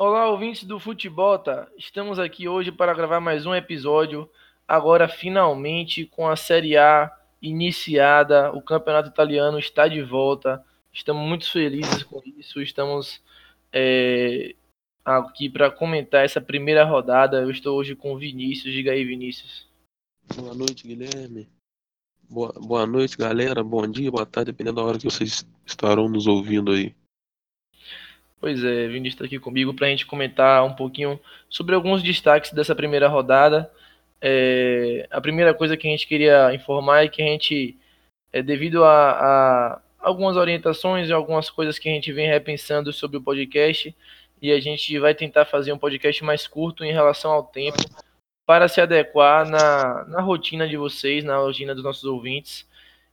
Olá, ouvintes do Futebota. Estamos aqui hoje para gravar mais um episódio. Agora, finalmente, com a Série A iniciada, o Campeonato Italiano está de volta. Estamos muito felizes com isso. Estamos é, aqui para comentar essa primeira rodada. Eu estou hoje com o Vinícius. Diga aí, Vinícius. Boa noite, Guilherme. Boa, boa noite, galera. Bom dia, boa tarde, dependendo da hora que vocês estarão nos ouvindo aí. Pois é, Vinícius está aqui comigo para a gente comentar um pouquinho sobre alguns destaques dessa primeira rodada. É, a primeira coisa que a gente queria informar é que a gente, é, devido a, a algumas orientações e algumas coisas que a gente vem repensando sobre o podcast, e a gente vai tentar fazer um podcast mais curto em relação ao tempo, para se adequar na, na rotina de vocês, na rotina dos nossos ouvintes.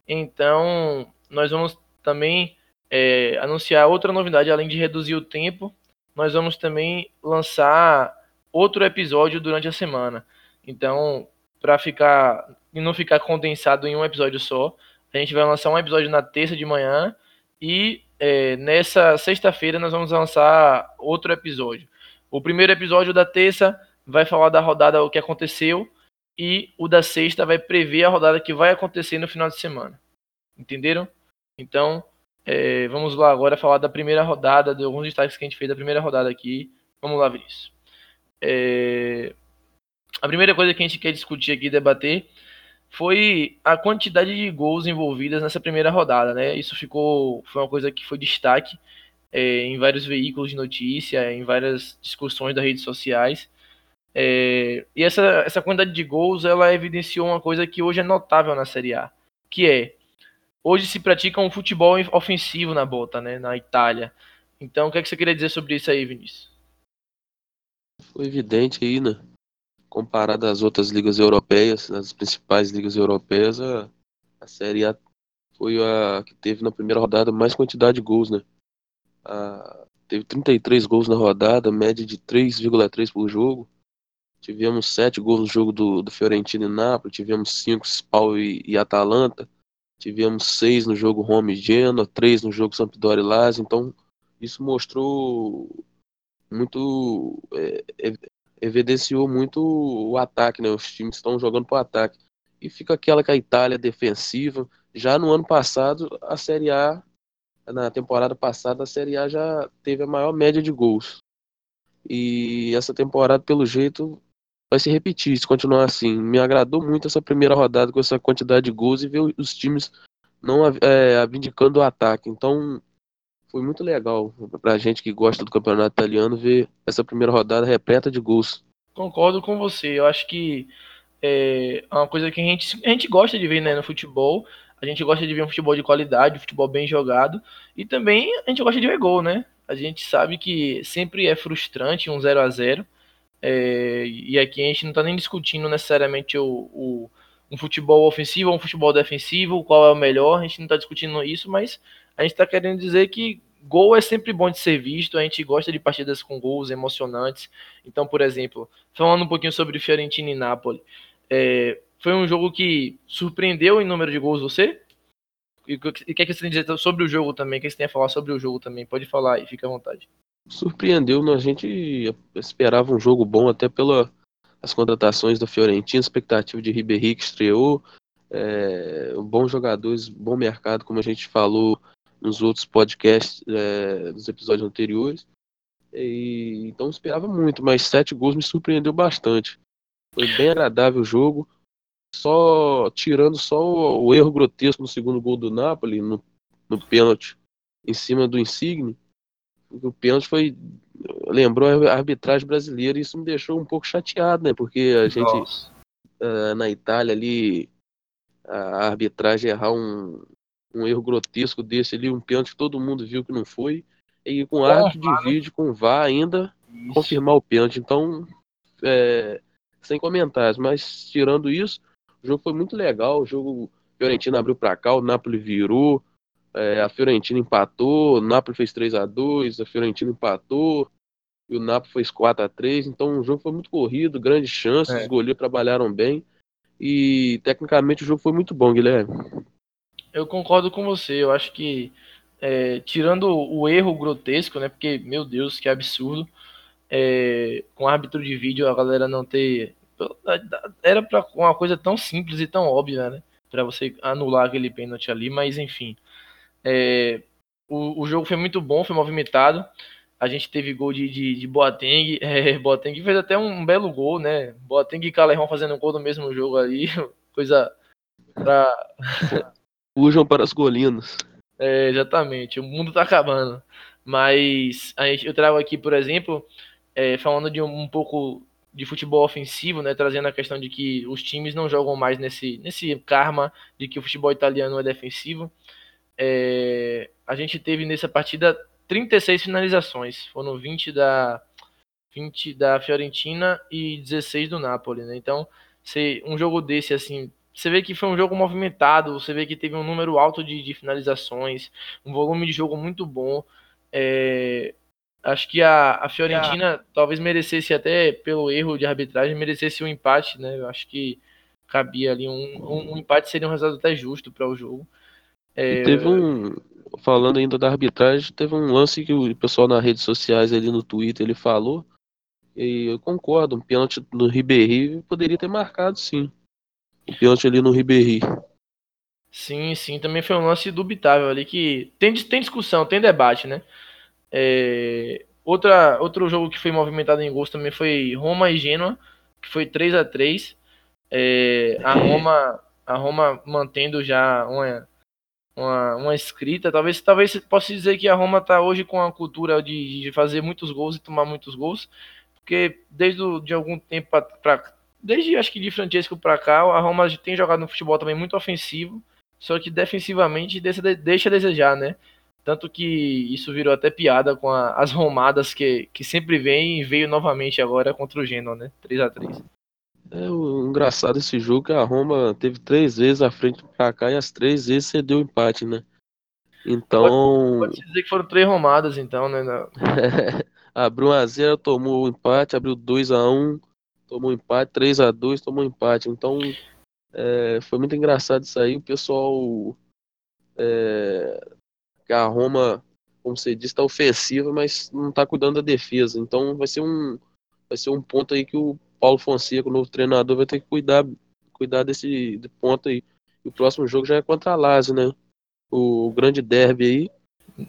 Então, nós vamos também é, anunciar outra novidade, além de reduzir o tempo, nós vamos também lançar outro episódio durante a semana. Então, para ficar e não ficar condensado em um episódio só, a gente vai lançar um episódio na terça de manhã e é, nessa sexta-feira nós vamos lançar outro episódio. O primeiro episódio da terça vai falar da rodada o que aconteceu e o da sexta vai prever a rodada que vai acontecer no final de semana. Entenderam? Então, é, vamos lá agora falar da primeira rodada, de alguns destaques que a gente fez da primeira rodada aqui. Vamos lá, Vinícius. É, a primeira coisa que a gente quer discutir aqui, debater, foi a quantidade de gols envolvidas nessa primeira rodada, né? Isso ficou, foi uma coisa que foi destaque é, em vários veículos de notícia, em várias discussões das redes sociais. É, e essa, essa quantidade de gols, ela evidenciou uma coisa que hoje é notável na Série A, que é hoje se pratica um futebol ofensivo na bota, né, na Itália. Então, o que, é que você queria dizer sobre isso aí, Vinícius? Foi evidente aí, né? Comparado às outras ligas europeias, as principais ligas europeias, a, a Série A foi a que teve na primeira rodada mais quantidade de gols, né? A, teve 33 gols na rodada, média de 3,3 por jogo. Tivemos 7 gols no jogo do, do Fiorentino e Napoli, tivemos 5 Spal e, e Atalanta Tivemos seis no jogo Home Genoa, três no jogo Sampdoria e Lazio, então isso mostrou muito é, evidenciou muito o ataque, né? Os times estão jogando para o ataque. E fica aquela que a Itália defensiva. Já no ano passado, a Série A, na temporada passada, a Série A já teve a maior média de gols. E essa temporada, pelo jeito, vai se repetir se continuar assim. Me agradou muito essa primeira rodada com essa quantidade de gols e ver os times não é, o ataque. Então foi muito legal pra gente que gosta do campeonato italiano ver essa primeira rodada repleta de gols. Concordo com você. Eu acho que é uma coisa que a gente, a gente gosta de ver né, no futebol. A gente gosta de ver um futebol de qualidade, um futebol bem jogado. E também a gente gosta de ver gol, né? A gente sabe que sempre é frustrante um 0 a 0 é, e aqui a gente não está nem discutindo necessariamente o, o, um futebol ofensivo ou um futebol defensivo, qual é o melhor, a gente não está discutindo isso, mas a gente está querendo dizer que gol é sempre bom de ser visto, a gente gosta de partidas com gols emocionantes. Então, por exemplo, falando um pouquinho sobre Fiorentina e Napoli, é, foi um jogo que surpreendeu em número de gols você? E o que, é que você tem a dizer sobre o jogo também? O que você tem a falar sobre o jogo também? Pode falar aí, fica à vontade surpreendeu, né? a gente esperava um jogo bom até pelas contratações da Fiorentina, expectativa de Ribéry que estreou, é, bons jogadores, bom mercado, como a gente falou nos outros podcasts, é, nos episódios anteriores. E, então esperava muito, mas sete gols me surpreendeu bastante. Foi bem agradável o jogo, só tirando só o, o erro grotesco no segundo gol do Napoli, no, no pênalti em cima do Insigne o pênalti foi lembrou a arbitragem brasileira e isso me deixou um pouco chateado, né? Porque a gente uh, na Itália ali a arbitragem errar um, um erro grotesco desse ali, um pênalti que todo mundo viu que não foi, e com árbitro de vídeo, com VAR ainda isso. confirmar o pênalti. Então, é, sem comentários, mas tirando isso, o jogo foi muito legal, o jogo Fiorentina abriu para cá, o Napoli virou, é, a Fiorentina empatou, o Napoli fez 3 a 2 a Fiorentina empatou, e o Napoli fez 4 a 3 Então o jogo foi muito corrido, grandes chances, é. os goleiros trabalharam bem. E tecnicamente o jogo foi muito bom, Guilherme. Eu concordo com você, eu acho que é, tirando o erro grotesco, né? Porque, meu Deus, que absurdo. é, com árbitro de vídeo, a galera não ter. Era para uma coisa tão simples e tão óbvia, né? Para você anular aquele pênalti ali, mas enfim. É, o, o jogo foi muito bom, foi movimentado. A gente teve gol de, de, de Boateng. É, Boateng fez até um belo gol, né? Boateng e Calerron fazendo um gol no mesmo jogo ali. Coisa pra. Fujam para as golinas. É, exatamente. O mundo tá acabando. Mas a gente, eu trago aqui, por exemplo, é, falando de um, um, pouco de futebol ofensivo, né, trazendo a questão de que os times não jogam mais nesse, nesse karma de que o futebol italiano é defensivo. É, a gente teve nessa partida 36 finalizações, foram 20 da 20 da Fiorentina e 16 do Napoli, né? Então, se um jogo desse assim, você vê que foi um jogo movimentado, você vê que teve um número alto de, de finalizações, um volume de jogo muito bom. É, acho que a, a Fiorentina talvez merecesse até pelo erro de arbitragem merecesse um empate, né? Eu acho que cabia ali um, um, um empate seria um resultado até justo para o jogo. É... teve um. Falando ainda da arbitragem, teve um lance que o pessoal nas redes sociais ali no Twitter ele falou. E eu concordo, um pênalti no Ribéry poderia ter marcado sim. O um pênalti ali no Ribéry. Sim, sim, também foi um lance dubitável ali que tem, tem discussão, tem debate, né? É, outra, outro jogo que foi movimentado em gols também foi Roma e Genoa, que foi 3 a 3 é, a Roma a Roma mantendo já uma, uma, uma escrita. Talvez, talvez possa dizer que a Roma está hoje com a cultura de, de, fazer muitos gols e tomar muitos gols, porque desde o, de algum tempo para desde acho que de Francesco para cá, a Roma tem jogado no futebol também muito ofensivo, só que defensivamente deixa, deixa a desejar, né? Tanto que isso virou até piada com a, as romadas que, que sempre vem e veio novamente agora contra o Genoa, né? 3 a 3 é o engraçado esse jogo que a Roma teve três vezes à frente pra cá e as três vezes cedeu empate, né? Então. Pode, pode dizer que foram três romadas, então, né? abriu 1x0, tomou o empate, abriu 2x1, tomou empate, 3x2, tomou empate. Então, é, foi muito engraçado isso aí. O pessoal. É, a Roma, como você disse, está ofensiva, mas não está cuidando da defesa. Então, vai ser um. Vai ser um ponto aí que o Paulo Fonseca, o novo treinador, vai ter que cuidar, cuidar desse ponto aí. E o próximo jogo já é contra a Lazio, né? O, grande derby aí.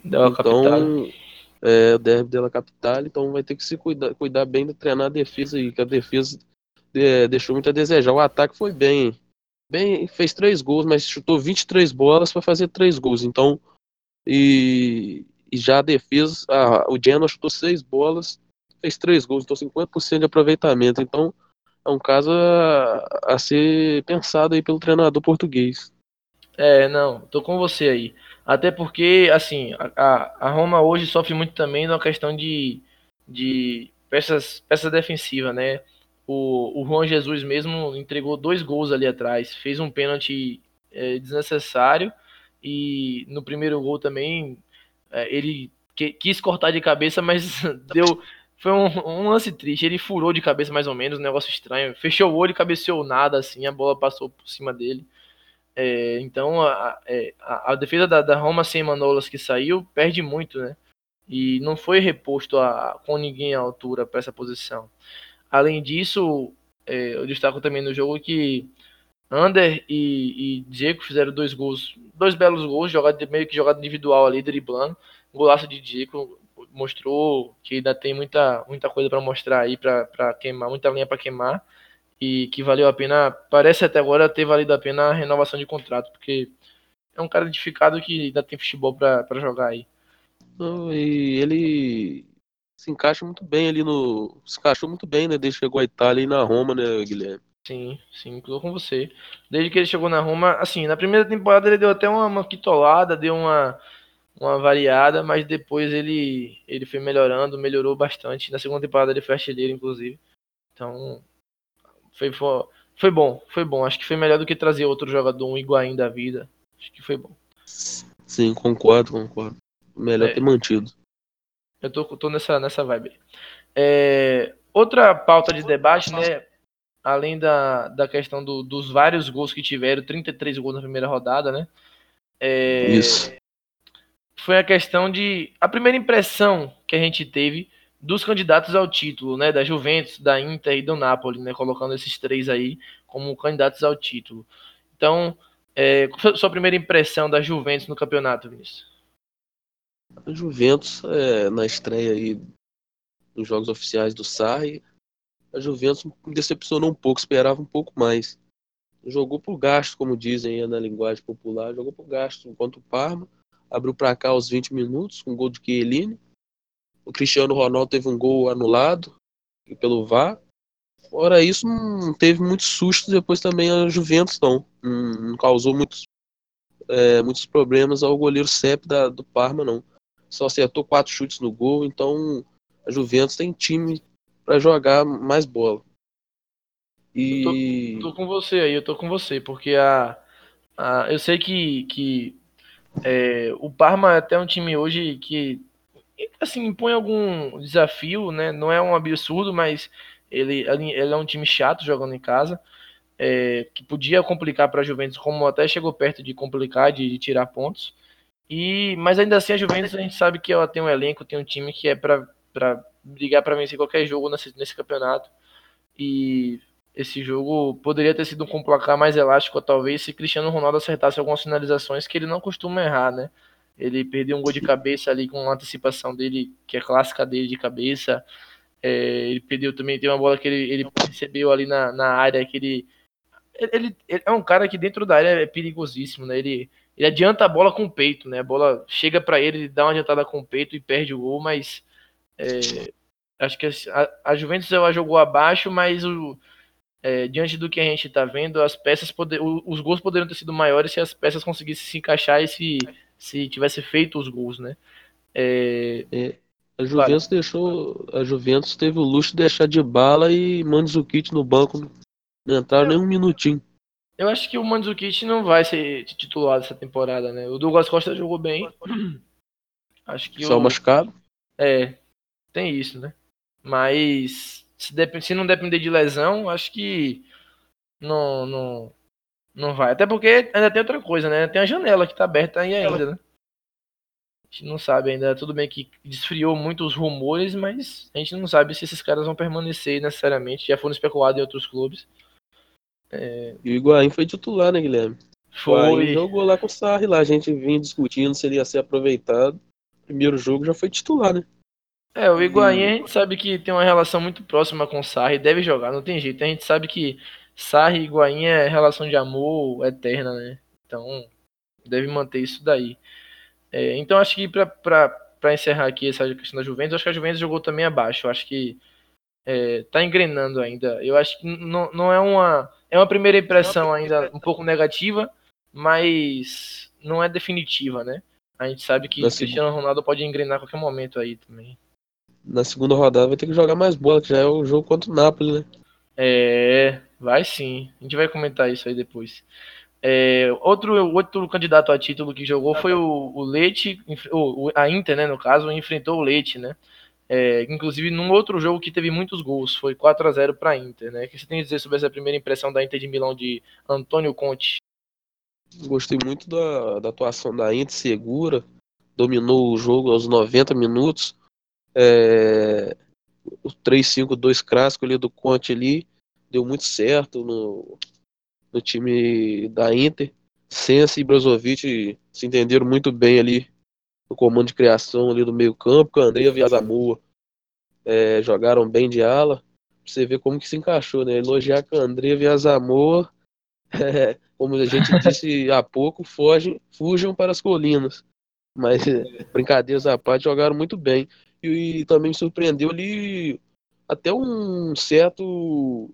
Dela então, capital. é, o derby dela capital, então vai ter que se cuidar, cuidar bem de treinar a defesa aí, que a defesa é, deixou muito a desejar. O ataque foi bem, bem, fez três gols, mas chutou 23 bolas para fazer três gols. Então, e, e já a defesa, a, o Genoa chutou seis bolas, fez três gols, então 50% de aproveitamento. Então é um caso a, a, ser pensado aí pelo treinador português. É, não, tô com você aí. Até porque, assim, a, a Roma hoje sofre muito também na questão de, de peças, peça defensiva, né? O, o Juan Jesus mesmo entregou dois gols ali atrás, fez um pênalti é, desnecessário e no primeiro gol também é, ele quis cortar de cabeça, mas deu foi um, um, lance triste. Ele furou de cabeça mais ou menos, um negócio estranho. Fechou o olho e cabeceou nada, assim, a bola passou por cima dele. É, então a, é, a, a, defesa da, da, Roma sem Manolas que saiu perde muito, né? E não foi reposto a, com ninguém à altura para essa posição. Além disso, é, eu destaco também no jogo que Ander e, e Diego fizeram dois gols, dois belos gols, jogado, meio que jogado individual ali, driblando. Golaço de Diego, mostrou que ainda tem muita, muita coisa para mostrar aí, para queimar, muita linha para queimar, e que valeu a pena, parece até agora ter valido a pena a renovação de contrato, porque é um cara edificado que ainda tem futebol para jogar aí. E ele se encaixa muito bem ali no. Se encaixou muito bem, né? Desde que chegou à Itália e na Roma, né, Guilherme? Sim, sim, estou com você. Desde que ele chegou na Roma, assim, na primeira temporada ele deu até uma, uma quitolada, deu uma uma variada, mas depois ele, ele foi melhorando, melhorou bastante. Na segunda temporada ele foi artilheiro, inclusive. Então, foi, foi, foi bom, foi bom. Acho que foi melhor do que trazer outro jogador, um Higuaín da vida. Acho que foi bom. Sim, concordo, concordo. Melhor é, ter mantido. Eu tô, tô nessa, nessa vibe. É, outra pauta de debate, né? Além da, da questão do, dos vários gols que tiveram, 33 gols na primeira rodada, né? É, Isso foi a questão de. A primeira impressão que a gente teve dos candidatos ao título, né? Da Juventus, da Inter e do Napoli, né? Colocando esses três aí como candidatos ao título. Então, é, qual foi a sua primeira impressão da Juventus no campeonato, Vinícius? A Juventus, é, na estreia aí nos jogos oficiais do Sarri, a Juventus me decepcionou um pouco, esperava um pouco mais. Jogou por gasto, como dizem na linguagem popular, jogou por gasto enquanto o Parma abriu para cá aos 20 minutos com um gol de Chiellini. O Cristiano Ronaldo teve um gol anulado pelo VAR. Fora isso, não teve muitos sustos. Depois também a Juventus não, não causou muitos, é, muitos problemas ao goleiro Sepp da, do Parma, não. Só acertou quatro chutes no gol, então a Juventus tem time para jogar mais bola. E... Eu tô, tô, com você aí, eu tô com você, porque a, a eu sei que, que é, o Parma é até um time hoje que assim impõe algum desafio, né? Não é um absurdo, mas ele, ele é um time chato jogando em casa, é, que podia complicar para a Juventus, como até chegou perto de complicar, de, de, tirar pontos. E mas ainda assim a Juventus a gente sabe que ela tem um elenco, tem um time que é para brigar para vencer qualquer jogo nesse, nesse campeonato. E esse jogo poderia ter sido um placar mais elástico, talvez, se Cristiano Ronaldo acertasse algumas finalizações que ele não costuma errar, né? Ele perdeu um gol de cabeça ali com uma antecipação dele, que é clássica dele de cabeça. É, ele perdeu também, tem uma bola que ele, ele recebeu ali na, na área, que ele, ele, ele, é um cara que dentro da área é perigosíssimo, né? Ele, ele adianta a bola com o peito, né? A bola chega para ele, ele dá uma adiantada com o peito e perde o gol, mas é, acho que a, a Juventus ela jogou abaixo, mas o é, diante do que a gente está vendo, as peças poder, os gols poderiam ter sido maiores se as peças conseguissem se encaixar e se, se tivesse feito os gols, né? É... É, a Juventus claro. deixou, a Juventus teve o luxo de deixar de bala e Mandzukic no banco, não entraram nem um minutinho. Eu acho que o Mandzukic não vai ser titular dessa temporada, né? O Douglas Costa jogou bem. Acho que Só o... machucado? É, tem isso, né? Mas se, dep se não depender de lesão, acho que não, não, não vai. Até porque ainda tem outra coisa, né? Tem a janela que tá aberta aí ainda, né? A gente não sabe ainda. Tudo bem que desfriou muito os rumores, mas a gente não sabe se esses caras vão permanecer necessariamente. Já foram especulados em outros clubes. É... E o Higuaín foi titular, né, Guilherme? Foi. jogou lá com o Sarri lá. A gente vinha discutindo se ele ia ser aproveitado. Primeiro jogo já foi titular, né? É, o Higuaín a gente sabe que tem uma relação muito próxima com o Sarri, deve jogar, não tem jeito. A gente sabe que Sarri e Higuaín é relação de amor eterna, né? Então, deve manter isso daí. É, então, acho que para encerrar aqui essa questão da Juventus, acho que a Juventus jogou também abaixo. Acho que é, tá engrenando ainda. Eu acho que não, não é uma. É uma primeira impressão ainda um pouco negativa, mas não é definitiva, né? A gente sabe que o Cristiano Ronaldo pode engrenar a qualquer momento aí também na segunda rodada vai ter que jogar mais bola, que já é o jogo contra o Napoli, né? É, vai sim. A gente vai comentar isso aí depois. É, outro, outro candidato a título que jogou foi o, o Leite, o, a Inter, né, no caso, enfrentou o Leite, né? É, inclusive num outro jogo que teve muitos gols, foi 4 a 0 para a Inter, né? O que você tem a dizer sobre essa primeira impressão da Inter de Milão de Antônio Conte? Gostei muito da, da atuação da Inter, segura, dominou o jogo aos 90 minutos, é, o 3-5-2 clássico ali do Conte ali deu muito certo no, no time da Inter. Sense e Brozovic se entenderam muito bem ali no comando de criação ali do meio campo, André e Azamoa é, jogaram bem de ala. Você vê como que se encaixou, né? Elogiar com André e Azamoa, é, como a gente disse há pouco, fogem, fujam para as colinas. Mas brincadeiras à parte, jogaram muito bem e, também surpreendeu ali até um certo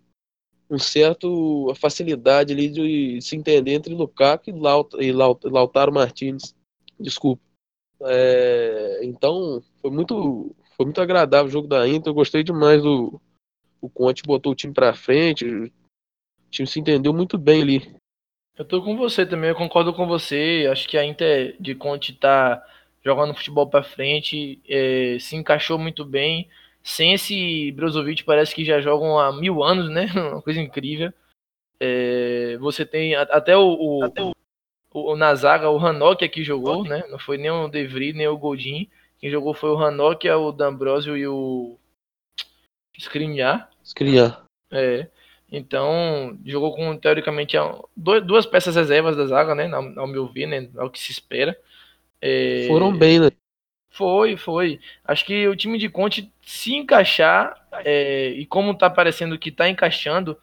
um certo facilidade ali de se entender entre Lukaku e, Laut e Laut Lautaro Martinez. Desculpa. É, então foi muito foi muito agradável o jogo da Inter. Eu gostei demais do o Conte botou o time para frente. O time se entendeu muito bem ali. Eu tô com você também, eu concordo com você. Acho que a Inter de Conte tá jogando futebol para frente, é, se encaixou muito bem. Sem esse Brozovic parece que já jogam há mil anos, né? Uma coisa incrível. É, você tem até o, o, o, o na zaga, o Hanok aqui jogou, né? Não foi nem o De Vries, nem o Goldin, Quem jogou foi o Hanok, o D'Ambrosio e o Skriniar. Skriniar. É. Então, jogou com, teoricamente, duas peças reservas da zaga, né? Ao meu ver, né? Ao que se espera. É... Foram bem, né? Foi, foi. Acho que o time de Conte se encaixar, é, e como tá parecendo que tá encaixando,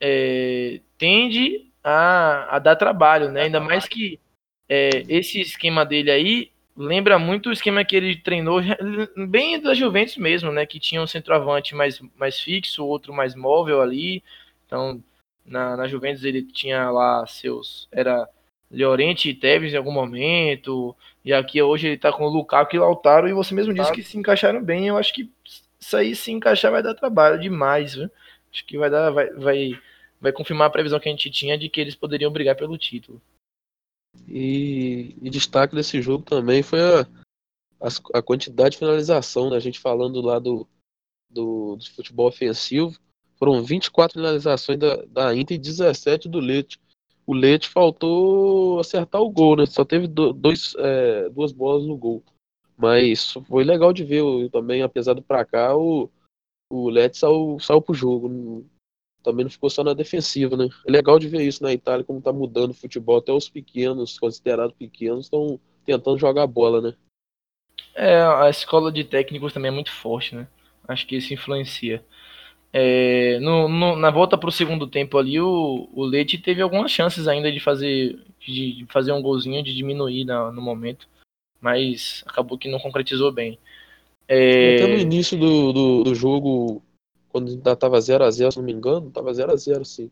é, tende a, a, dar trabalho, né? Ainda mais que é, esse esquema dele aí lembra muito o esquema que ele treinou bem da Juventus mesmo, né? Que tinha um centroavante mais, mais fixo, outro mais móvel ali. Então, na, na Juventus ele tinha lá seus. Era Llorente e Tevez em algum momento. E aqui hoje ele tá com o Lukaku e Lautaro. E você mesmo disse que se encaixaram bem. Eu acho que isso aí se encaixar vai dar trabalho demais, viu? Acho que vai dar. Vai, vai, vai confirmar a previsão que a gente tinha de que eles poderiam brigar pelo título. E, e destaque desse jogo também foi a, a, a, quantidade de finalização, né? A gente falando lá do, do, do futebol ofensivo. Foram 24 finalizações da, da Inter e 17 do Leite. O Leite faltou acertar o gol, né? Só teve dois, é, duas bolas no gol. Mas foi legal de ver também, apesar do pra cá, o, o Leite saiu, saiu pro jogo também não ficou só na defensiva, né? É legal de ver isso na Itália, como tá mudando o futebol. Até os pequenos, considerados pequenos, estão tentando jogar bola, né? É, a escola de técnicos também é muito forte, né? Acho que isso influencia. É, no, no, na volta para o segundo tempo ali, o, o Leite teve algumas chances ainda de fazer, de fazer um golzinho, de diminuir na, no momento, mas acabou que não concretizou bem. É... Até no início do, do, do jogo, quando ainda tava 0x0, se não me engano, tava 0x0, sim.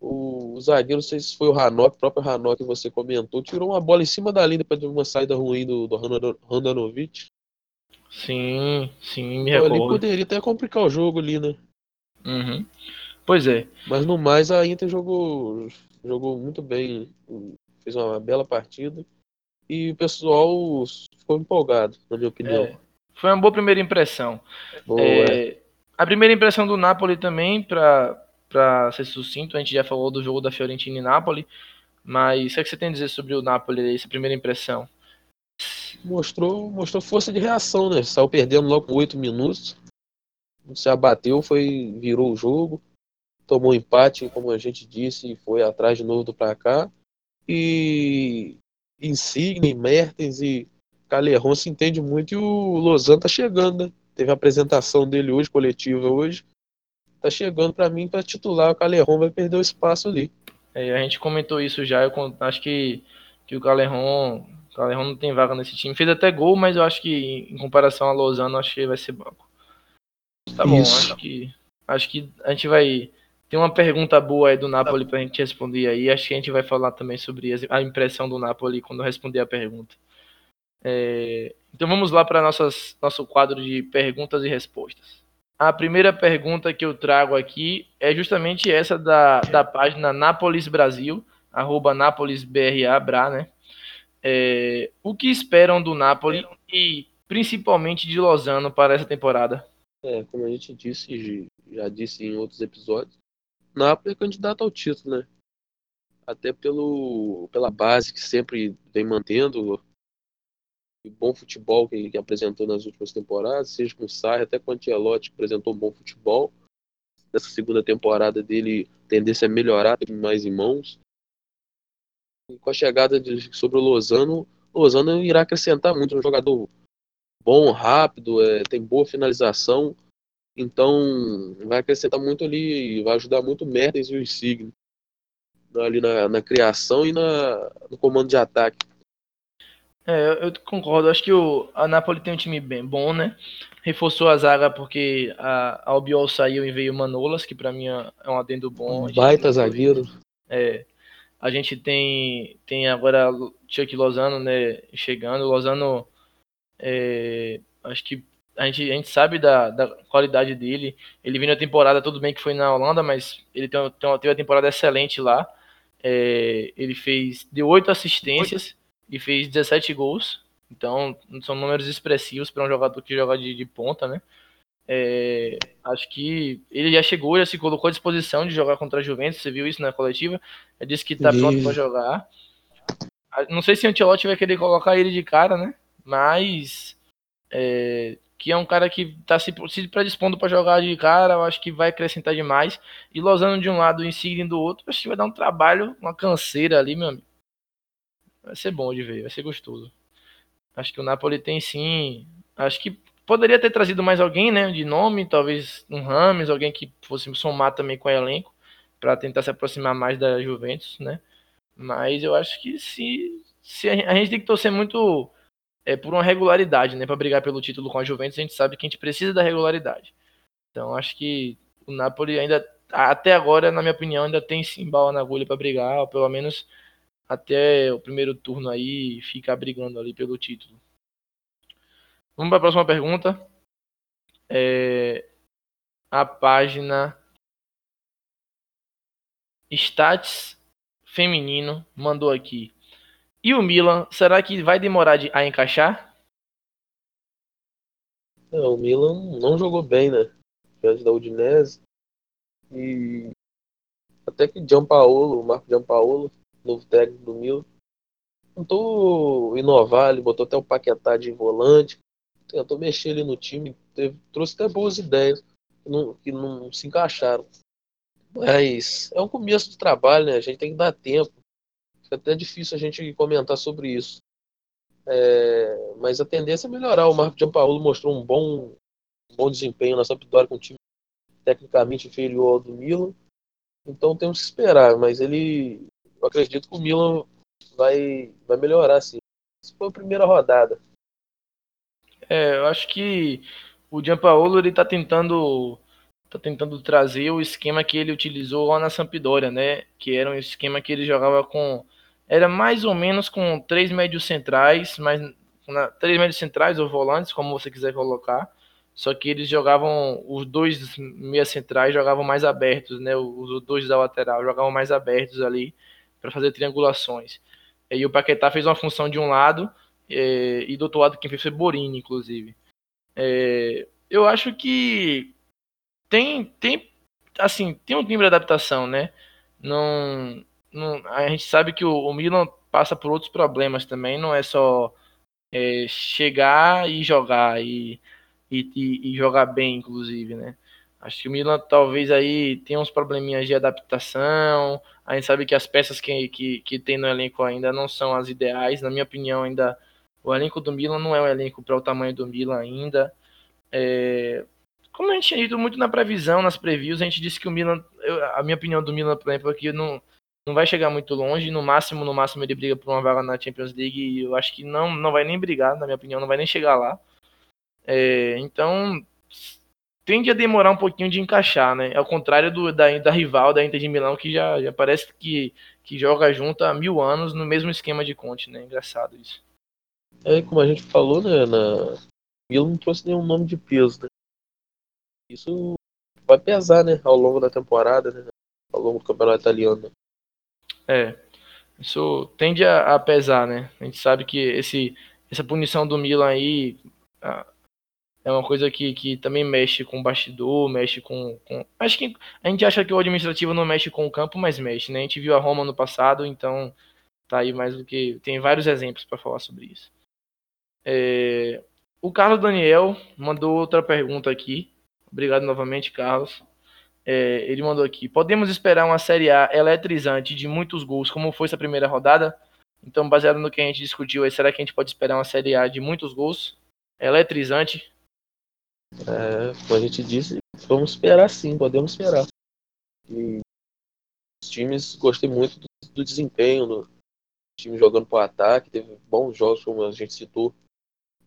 O, o, zagueiro, não sei se foi o Hanok, o próprio Hanok que você comentou, tirou uma bola em cima da linha depois de uma saída ruim do, do Handanovic. Sim, sim, me recordo. Então, ali poderia até complicar o jogo ali, né? Uhum. Pois é. Mas no mais, a Inter jogou, jogou muito bem, fez uma bela partida. E o pessoal ficou empolgado, na minha opinião. É, foi uma boa primeira impressão. Boa, é, é. A primeira impressão do Napoli também, para ser sucinto, a gente já falou do jogo da Fiorentina e Napoli, mas o que você tem a dizer sobre o Napoli, essa primeira impressão? Mostrou, mostrou força de reação, né? Saiu perdendo logo com 8 minutos. Se abateu, foi, virou o jogo, tomou empate, como a gente disse, foi atrás de novo do pra cá. E Insigne, Mertens e Calerron se entende muito e o Lozano tá chegando, né? Teve a apresentação dele hoje, coletiva hoje. Tá chegando para mim para titular. O Calerron vai perder o espaço ali. É, a gente comentou isso já. Eu acho que, que o Calerron, o Calerron não tem vaga nesse time. Fez até gol, mas eu acho que em comparação a Lozano, acho que vai ser banco. Tá bom, isso. acho que acho que a gente vai tem uma pergunta boa aí do Napoli pra gente responder aí. Acho que a gente vai falar também sobre a impressão do Napoli quando responder a pergunta. É, então vamos lá para nosso quadro de perguntas e respostas. A primeira pergunta que eu trago aqui é justamente essa da, da página Nápoles Brasil, arroba NápolisBRA, né? É, o que esperam do Napoli e principalmente de Lozano para essa temporada? É, como a gente disse, já disse em outros episódios, Napoli é candidato ao título, né? Até pelo, pela base que sempre vem mantendo, bom futebol que, que, apresentou nas últimas temporadas, seja com o Sarri, até com o Antielotti, que apresentou um bom futebol. Nessa segunda temporada dele, a tendência é melhorar, ter mais em mãos. E com a chegada de, sobre o Lozano, o Lozano irá acrescentar muito. Um jogador bom, rápido, é, tem boa finalização. Então, vai acrescentar muito ali, vai ajudar muito o Mertens e o Insigne ali na, na criação e na, no comando de ataque. É, eu concordo. Acho que o, a Napoli tem um time bem bom, né? Reforçou a zaga porque a, a Albiol saiu e veio o Manolas, que para mim é, é um adendo bom. Um baita zagueiro. É. A gente tem, tem agora Chuck Lozano, né, chegando. O Lozano, é, acho que a gente, a gente sabe da, da qualidade dele. Ele vindo a temporada, tudo bem que foi na Holanda, mas ele tem, tem uma, teve uma temporada excelente lá. É, ele fez, deu oito assistências e fez 17 gols. Então, são números expressivos para um jogador que joga de, de ponta, né? É, acho que ele já chegou, já se colocou à disposição de jogar contra a Juventus. Você viu isso na coletiva? Ele disse que está pronto para jogar. Não sei se o Ancelotti vai querer colocar ele de cara, né? Mas é, que é um cara que está se, se predispondo para jogar de cara, eu acho que vai acrescentar demais. E Lozano de um lado e Insigne do outro, acho que vai dar um trabalho, uma canseira ali, meu amigo. Vai ser bom de ver, vai ser gostoso. Acho que o Napoli tem sim. Acho que poderia ter trazido mais alguém, né? De nome, talvez um Rames, alguém que fosse somar também com o elenco, para tentar se aproximar mais da Juventus, né? Mas eu acho que se, se a, a gente tem que torcer muito é, por uma regularidade, né? Para brigar pelo título com a Juventus, a gente sabe que a gente precisa da regularidade. Então acho que o Napoli ainda, até agora, na minha opinião, ainda tem sim bala na agulha para brigar, ou pelo menos até o primeiro turno aí ficar brigando ali pelo título. Vamos para a próxima pergunta. É, a página Stats Feminino mandou aqui. E o Milan, será que vai demorar de, a encaixar? É, o Milan não jogou bem, né? Diante da Udinese. E até que Gianpaolo, o Marco Gianpaolo, novo técnico do Milan, tentou inovar, ele botou até o Paquetá de volante, tentou mexer ali no time, teve, trouxe até boas ideias que não, que não se encaixaram. Mas é um começo de trabalho, né? A gente tem que dar tempo. Fica até difícil a gente comentar sobre isso. É, mas a tendência é melhorar. O Marco Giampaolo mostrou um bom, um bom desempenho na Sampdoria com um time tecnicamente inferior ao do Milan. Então temos que esperar. Mas ele, eu acredito que o Milan vai, vai melhorar sim. Essa foi a primeira rodada. É, eu acho que o Gianpaolo ele tá tentando tá tentando trazer o esquema que ele utilizou lá na Sampdoria, né? Que era um esquema que ele jogava com era mais ou menos com três médios centrais, mas na, três médios centrais ou volantes, como você quiser colocar. Só que eles jogavam os dois meias centrais jogavam mais abertos, né? Os dois da lateral jogavam mais abertos ali para fazer triangulações. E o Paquetá fez uma função de um lado é, e do outro lado quem fez foi Borini, inclusive. É, eu acho que tem, tem, assim, tem um timbre de adaptação, né? Não, não, a gente sabe que o, o, Milan passa por outros problemas também, não é só é, chegar e jogar e, e, e, jogar bem, inclusive, né? Acho que o Milan talvez aí tenha uns probleminhas de adaptação. A gente sabe que as peças que, que, que tem no elenco ainda não são as ideais. Na minha opinião, ainda o elenco do Milan não é um elenco para o tamanho do Milan ainda. É, como a gente tinha dito muito na previsão, nas previews, a gente disse que o Milan, eu, a minha opinião do Milan, por exemplo, é que não, não vai chegar muito longe, no máximo, no máximo ele briga por uma vaga na Champions League e eu acho que não, não vai nem brigar, na minha opinião, não vai nem chegar lá. É, então, tende a demorar um pouquinho de encaixar, né? Ao contrário do, da, da rival, da Inter de Milão, que já, já parece que, que joga junto há mil anos no mesmo esquema de Conte, né? Engraçado isso. É, como a gente falou, né? Na... Milan não trouxe nenhum nome de peso, né? Isso vai pesar, né, ao longo da temporada, né, ao longo do campeonato italiano. É, isso tende a, a, pesar, né? A gente sabe que esse, essa punição do Milan aí é uma coisa que, que também mexe com o bastidor, mexe com, com. Acho que a gente acha que o administrativo não mexe com o campo, mas mexe, né? A gente viu a Roma no passado, então tá aí mais do que. Tem vários exemplos para falar sobre isso. É... O Carlos Daniel mandou outra pergunta aqui. Obrigado novamente, Carlos. É, ele mandou aqui. Podemos esperar uma Série A eletrizante de muitos gols, como foi essa primeira rodada? Então, baseado no que a gente discutiu, será que a gente pode esperar uma Série A de muitos gols? Eletrizante? É, como a gente disse, vamos esperar sim, podemos esperar. E os times, gostei muito do, do desempenho do time jogando para o ataque, teve bons jogos, como a gente citou,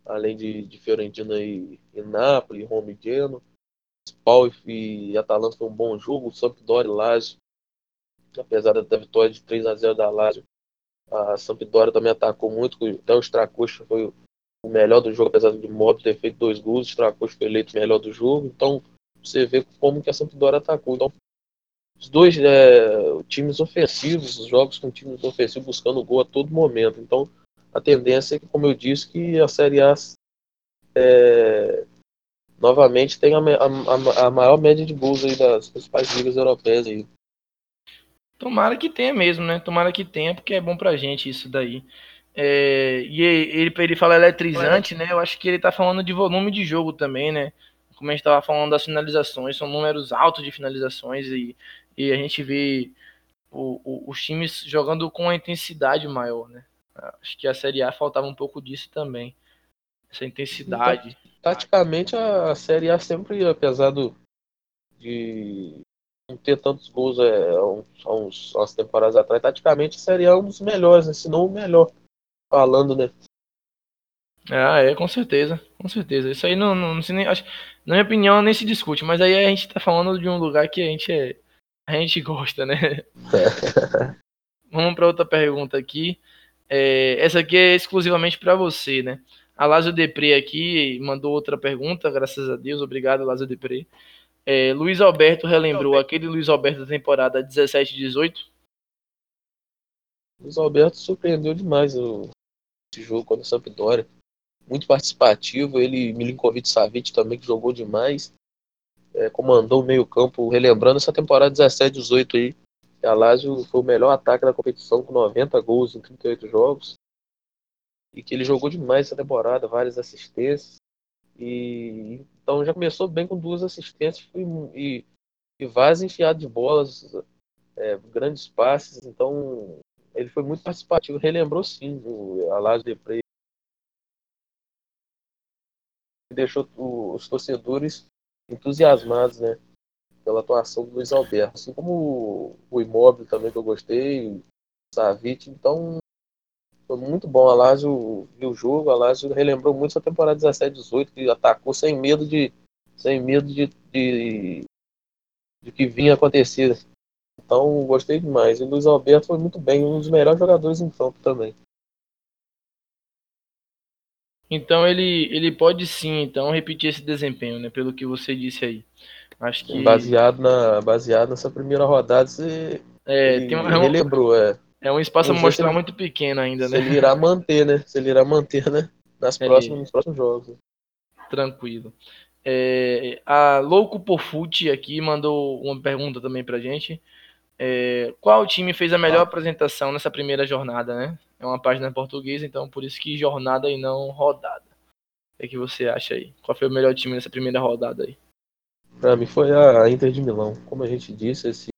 além de, de Fiorentina e, e Napoli, Roma e Genoa Spal e Atalanta foi um bom jogo. Sampdoria e Lazio, apesar da vitória de 3 a 0 da Lazio, a Sampdoria também atacou muito. Até o Stracosta foi o melhor do jogo, apesar de Mob ter feito dois gols. O Stracosta foi eleito o melhor do jogo. Então você vê como que a Sampdoria atacou. Então os dois é, times ofensivos, os jogos com times ofensivos buscando gol a todo momento. Então a tendência é que, como eu disse, que a Série A é, novamente tem a, a, a, maior média de gols aí das principais ligas europeias aí. Tomara que tenha mesmo, né? Tomara que tenha, porque é bom pra gente isso daí. É, e ele, ele fala eletrizante, né? Eu acho que ele tá falando de volume de jogo também, né? Como a gente estava falando das finalizações, são números altos de finalizações e, e a gente vê o, o, os times jogando com uma intensidade maior, né? Acho que a Série A faltava um pouco disso também. Essa intensidade. Taticamente, a Série A sempre, apesar do, de não ter tantos gols é, há, uns, há umas temporadas atrás, taticamente a Série A é um dos melhores, né? se não o melhor falando, né? Ah, é, com certeza, com certeza. Isso aí não, não, não nem, acho, na minha opinião nem se discute, mas aí a gente tá falando de um lugar que a gente é, a gente gosta, né? Vamos para outra pergunta aqui. É, essa aqui é exclusivamente para você, né? A Lázaro Depre aqui mandou outra pergunta, graças a Deus. Obrigado, Lázaro Depre. É, Luiz Alberto relembrou aquele Luiz Alberto da temporada 17 18? Luiz Alberto surpreendeu demais o, esse jogo contra a Sampdoria. Muito participativo, ele, Milinkovic Savic também, que jogou demais. É, comandou o meio-campo, relembrando essa temporada 17-18 aí. A Lazio foi o melhor ataque da competição, com 90 gols em 38 jogos. E que ele jogou demais essa temporada, várias assistências. E então já começou bem com duas assistências e, e vários enfiados de bolas, é, grandes passes. Então ele foi muito participativo, relembrou sim o Alásio Depre. Deixou os torcedores entusiasmados, né? Pela atuação do Luiz Alberto. Assim como o Imóvel também que eu gostei, o Savic. Então, foi muito bom. A Lazio viu o jogo, a Lazio relembrou muito essa temporada 17-18, que atacou sem medo de. sem medo de, de, de que vinha acontecer então, gostei demais. E o Luiz Alberto foi muito bem, um dos melhores jogadores em campo também. Então ele, ele pode sim, então, repetir esse desempenho, né? Pelo que você disse aí. Acho que. Baseado, na, baseado nessa primeira rodada, você. É, ele, tem uma, ele lembrou, é. É um espaço amostral muito pequeno ainda, né? Ele irá manter, né? Se ele irá manter, né? Nas é, próximas, nos próximos jogos. Tranquilo. É, a Louco por Fute aqui mandou uma pergunta também pra gente. É, qual time fez a melhor apresentação nessa primeira jornada, né? É uma página portuguesa, então por isso que jornada e não rodada. O que, é que você acha aí? Qual foi o melhor time nessa primeira rodada aí? Para mim foi a Inter de Milão. Como a gente disse, esse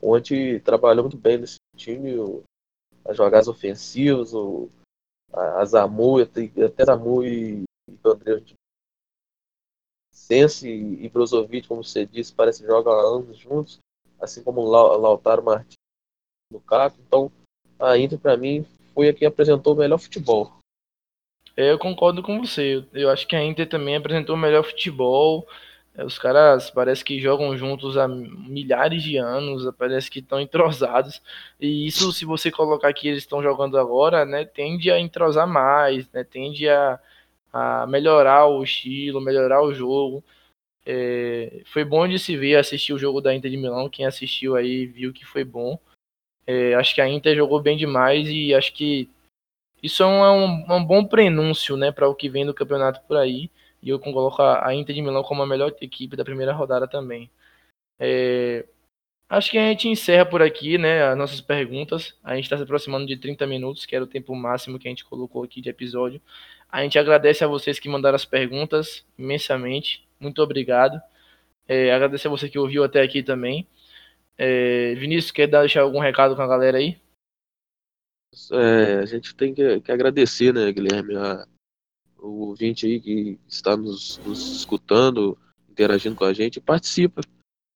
Conte trabalhou muito bem nesse time, as jogadas ofensivas, o, a, a Zamu, até Zamu e, e André Sense e Brozovic, como você disse, parece que jogam anos juntos assim como o Lautaro Martins no CAP. Então, a Inter, para mim, foi a que apresentou o melhor futebol. É, eu concordo com você. Eu acho que a Inter também apresentou o melhor futebol. É, os caras parece que jogam juntos há milhares de anos, parece que estão entrosados. E isso, se você colocar que eles estão jogando agora, né, tende a entrosar mais, né, tende a, a melhorar o estilo, melhorar o jogo. É, foi bom de se ver, assistir o jogo da Inter de Milão. Quem assistiu aí viu que foi bom. É, acho que a Inter jogou bem demais e acho que isso é um, um, um bom prenúncio né, para o que vem do campeonato por aí. E eu coloco a Inter de Milão como a melhor equipe da primeira rodada também. É, acho que a gente encerra por aqui né, as nossas perguntas. A gente está se aproximando de 30 minutos, que era o tempo máximo que a gente colocou aqui de episódio. A gente agradece a vocês que mandaram as perguntas imensamente. Muito obrigado. É, agradecer a você que ouviu até aqui também. É, Vinícius, quer deixar algum recado com a galera aí? É, a gente tem que, que agradecer, né, Guilherme, a, o ouvinte aí que está nos, nos, escutando, interagindo com a gente. Participa,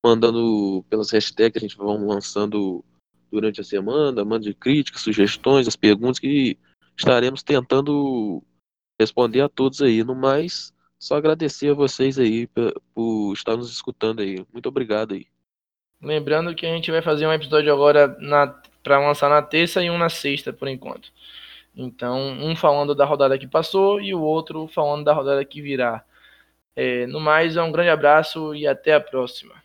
mandando pelas hashtags que a gente vai lançando durante a semana, mande críticas, sugestões, as perguntas que estaremos tentando responder a todos aí. No mais, só agradecer a vocês aí por, estar nos escutando aí. Muito obrigado aí. Lembrando que a gente vai fazer um episódio agora para lançar na terça e um na sexta, por enquanto. Então, um falando da rodada que passou e o outro falando da rodada que virá. É, no mais, um grande abraço e até a próxima.